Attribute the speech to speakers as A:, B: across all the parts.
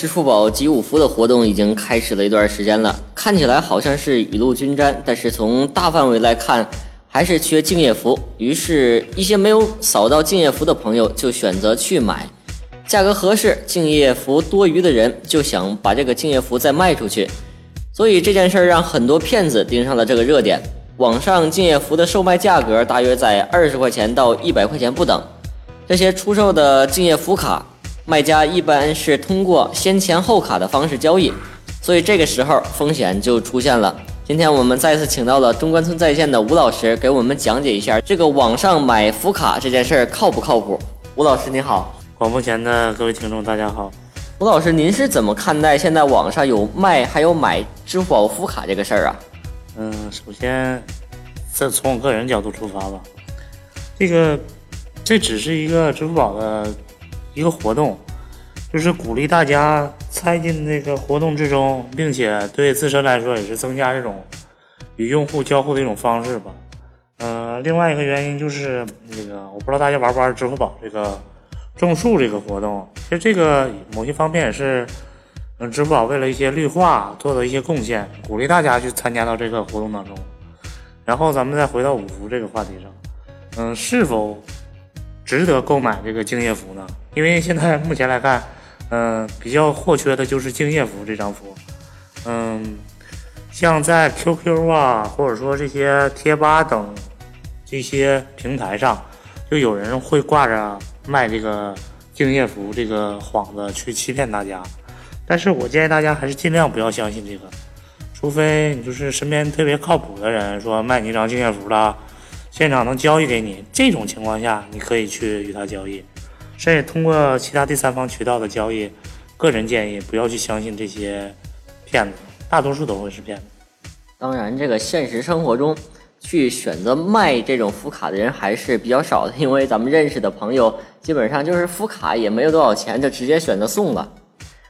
A: 支付宝集五福的活动已经开始了一段时间了，看起来好像是雨露均沾，但是从大范围来看，还是缺敬业福。于是，一些没有扫到敬业福的朋友就选择去买，价格合适、敬业福多余的人就想把这个敬业福再卖出去，所以这件事儿让很多骗子盯上了这个热点。网上敬业福的售卖价格大约在二十块钱到一百块钱不等，这些出售的敬业福卡。卖家一般是通过先钱后卡的方式交易，所以这个时候风险就出现了。今天我们再次请到了中关村在线的吴老师，给我们讲解一下这个网上买福卡这件事儿靠不靠谱？吴老师您好，
B: 广播前的各位听众大家好。
A: 吴老师，您是怎么看待现在网上有卖还有买支付宝福卡这个事儿啊？
B: 嗯，首先，这从我个人角度出发吧，这个这只是一个支付宝的。一个活动，就是鼓励大家参进这个活动之中，并且对自身来说也是增加这种与用户交互的一种方式吧。嗯，另外一个原因就是那个，我不知道大家玩不玩支付宝这个种树这个活动。其实这个某些方面也是，嗯，支付宝为了一些绿化做的一些贡献，鼓励大家去参加到这个活动当中。然后咱们再回到五福这个话题上，嗯，是否？值得购买这个敬业福呢？因为现在目前来看，嗯，比较货缺的就是敬业福这张符。嗯，像在 QQ 啊，或者说这些贴吧等这些平台上，就有人会挂着卖这个敬业福这个幌子去欺骗大家。但是我建议大家还是尽量不要相信这个，除非你就是身边特别靠谱的人说卖你一张敬业福了。现场能交易给你，这种情况下你可以去与他交易，甚至通过其他第三方渠道的交易。个人建议不要去相信这些骗子，大多数都会是骗子。
A: 当然，这个现实生活中去选择卖这种福卡的人还是比较少的，因为咱们认识的朋友基本上就是福卡也没有多少钱，就直接选择送了。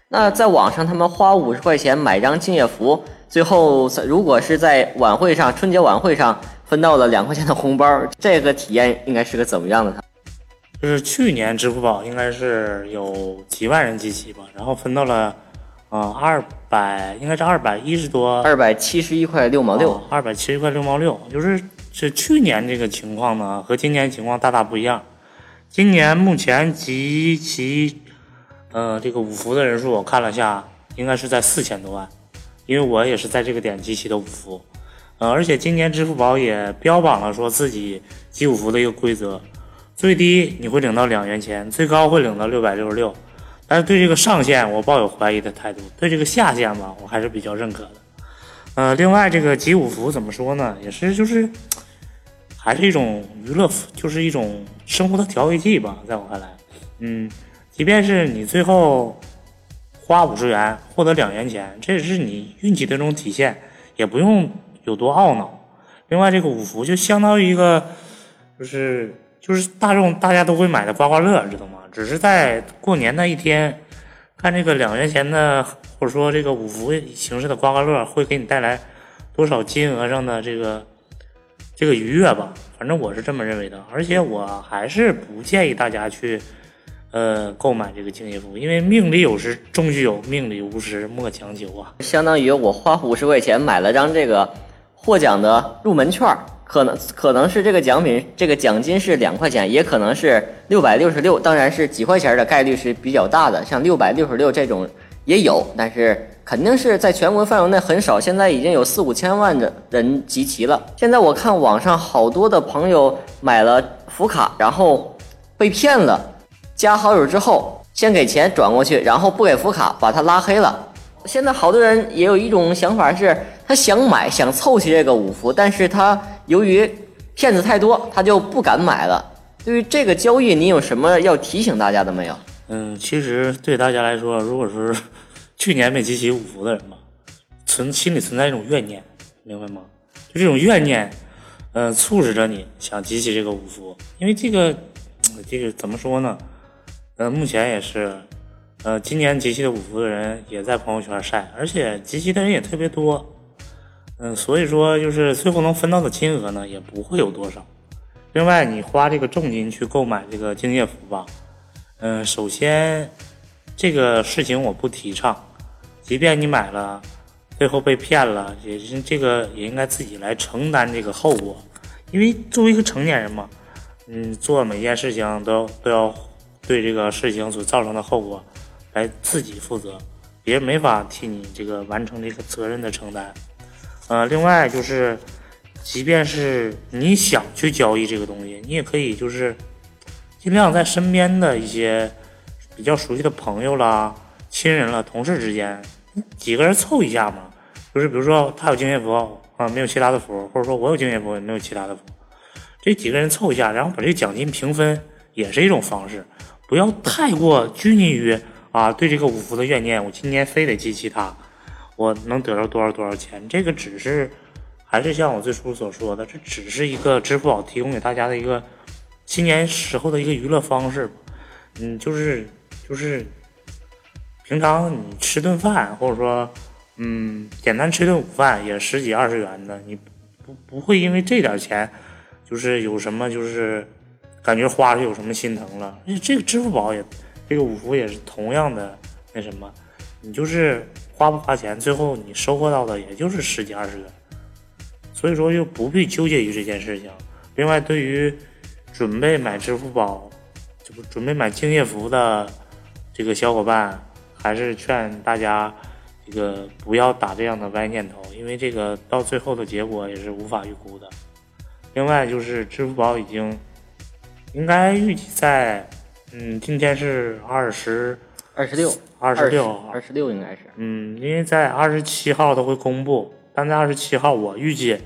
A: 那在网上，他们花五十块钱买张敬业福，最后如果是在晚会上，春节晚会上。分到了两块钱的红包，这个体验应该是个怎么样的？
B: 就是去年支付宝应该是有几万人集齐吧，然后分到了，啊二百，应该是二百一十多，
A: 二百七十一块六毛六，
B: 二百七十一块六毛六。就是是去年这个情况呢，和今年情况大大不一样。今年目前集齐，呃，这个五福的人数我看了下，应该是在四千多万，因为我也是在这个点集齐的五福。呃，而且今年支付宝也标榜了说自己集五福的一个规则，最低你会领到两元钱，最高会领到六百六十六。但是对这个上限我抱有怀疑的态度，对这个下限吧，我还是比较认可的。呃，另外这个集五福怎么说呢？也是就是，还是一种娱乐，就是一种生活的调味剂吧。在我看来，嗯，即便是你最后花五十元获得两元钱，这也是你运气的一种体现，也不用。有多懊恼？另外，这个五福就相当于一个，就是就是大众大家都会买的刮刮乐，知道吗？只是在过年那一天，看这个两元钱的，或者说这个五福形式的刮刮乐，会给你带来多少金额上的这个这个愉悦吧？反正我是这么认为的。而且我还是不建议大家去呃购买这个敬业福，因为命里有时终须有，命里无时莫强求啊。
A: 相当于我花五十块钱买了张这个。获奖的入门券儿可能可能是这个奖品，这个奖金是两块钱，也可能是六百六十六，当然是几块钱的概率是比较大的。像六百六十六这种也有，但是肯定是在全国范围内很少。现在已经有四五千万的人集齐了。现在我看网上好多的朋友买了福卡，然后被骗了，加好友之后先给钱转过去，然后不给福卡，把他拉黑了。现在好多人也有一种想法，是他想买，想凑齐这个五福，但是他由于骗子太多，他就不敢买了。对于这个交易，你有什么要提醒大家的没有？
B: 嗯，其实对大家来说，如果是去年没集齐五福的人吧，存心里存在一种怨念，明白吗？就这种怨念，嗯，促使着你想集齐这个五福，因为这个，这个怎么说呢？呃，目前也是。呃，今年集齐的五福的人也在朋友圈晒，而且集齐的人也特别多，嗯，所以说就是最后能分到的金额呢，也不会有多少。另外，你花这个重金去购买这个敬业福吧，嗯，首先这个事情我不提倡。即便你买了，最后被骗了，也是这个也应该自己来承担这个后果。因为作为一个成年人嘛，嗯，做每件事情都都要对这个事情所造成的后果来自己负责，别人没法替你这个完成这个责任的承担。呃，另外就是，即便是你想去交易这个东西，你也可以就是尽量在身边的一些比较熟悉的朋友啦、亲人了、同事之间几个人凑一下嘛。就是比如说他有敬业福啊，没有其他的福，或者说我有敬业福，也没有其他的福，这几个人凑一下，然后把这个奖金平分，也是一种方式。不要太过拘泥于啊对这个五福的怨念，我今年非得集齐它。我能得到多少多少钱？这个只是，还是像我最初所说的，这只是一个支付宝提供给大家的一个新年时候的一个娱乐方式。嗯，就是就是平常你吃顿饭，或者说嗯简单吃顿午饭也十几二十元的，你不不会因为这点钱就是有什么就是感觉花是有什么心疼了？这个支付宝也这个五福也是同样的那什么，你就是。花不花钱，最后你收获到的也就是十几二十元，所以说就不必纠结于这件事情。另外，对于准备买支付宝，就不准备买敬业福的这个小伙伴，还是劝大家这个不要打这样的歪念头，因为这个到最后的结果也是无法预估的。另外，就是支付宝已经应该预计在，嗯，今天是二十。
A: 二十六，
B: 二十六，
A: 二十六应该是。
B: 嗯，因为在二十七号都会公布，但在二十七号我预计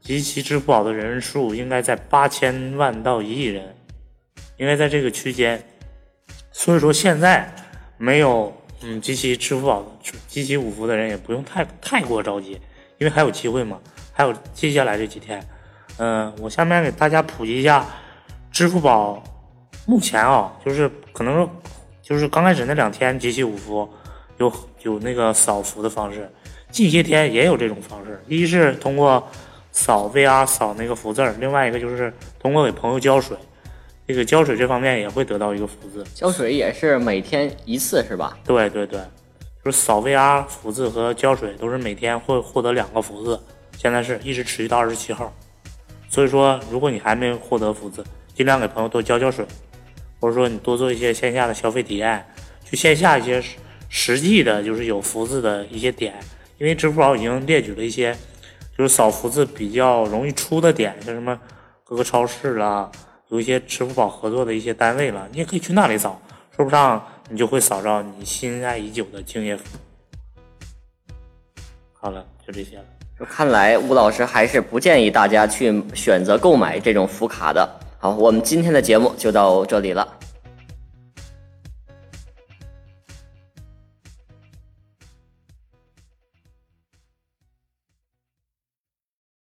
B: 集齐支付宝的人数应该在八千万到一亿人，应该在这个区间。所以说现在没有嗯集齐支付宝、集齐五福的人也不用太太过着急，因为还有机会嘛，还有接下来这几天。嗯，我下面给大家普及一下支付宝目前啊，就是可能说。就是刚开始那两天集齐五福，有有那个扫福的方式，近些天也有这种方式。一是通过扫 VR 扫那个福字儿，另外一个就是通过给朋友浇水，这个浇水这方面也会得到一个福字。
A: 浇水也是每天一次是吧？
B: 对对对，就是扫 VR 福字和浇水都是每天会获得两个福字，现在是一直持续到二十七号。所以说，如果你还没获得福字，尽量给朋友多浇浇水。或者说你多做一些线下的消费体验，去线下一些实际的，就是有福字的一些点，因为支付宝已经列举了一些，就是扫福字比较容易出的点，像什么各个超市啦，有一些支付宝合作的一些单位了，你也可以去那里扫，说不上你就会扫着你心爱已久的敬业福。好了，就这些了。
A: 看来吴老师还是不建议大家去选择购买这种福卡的。好，我们今天的节目就到这里了。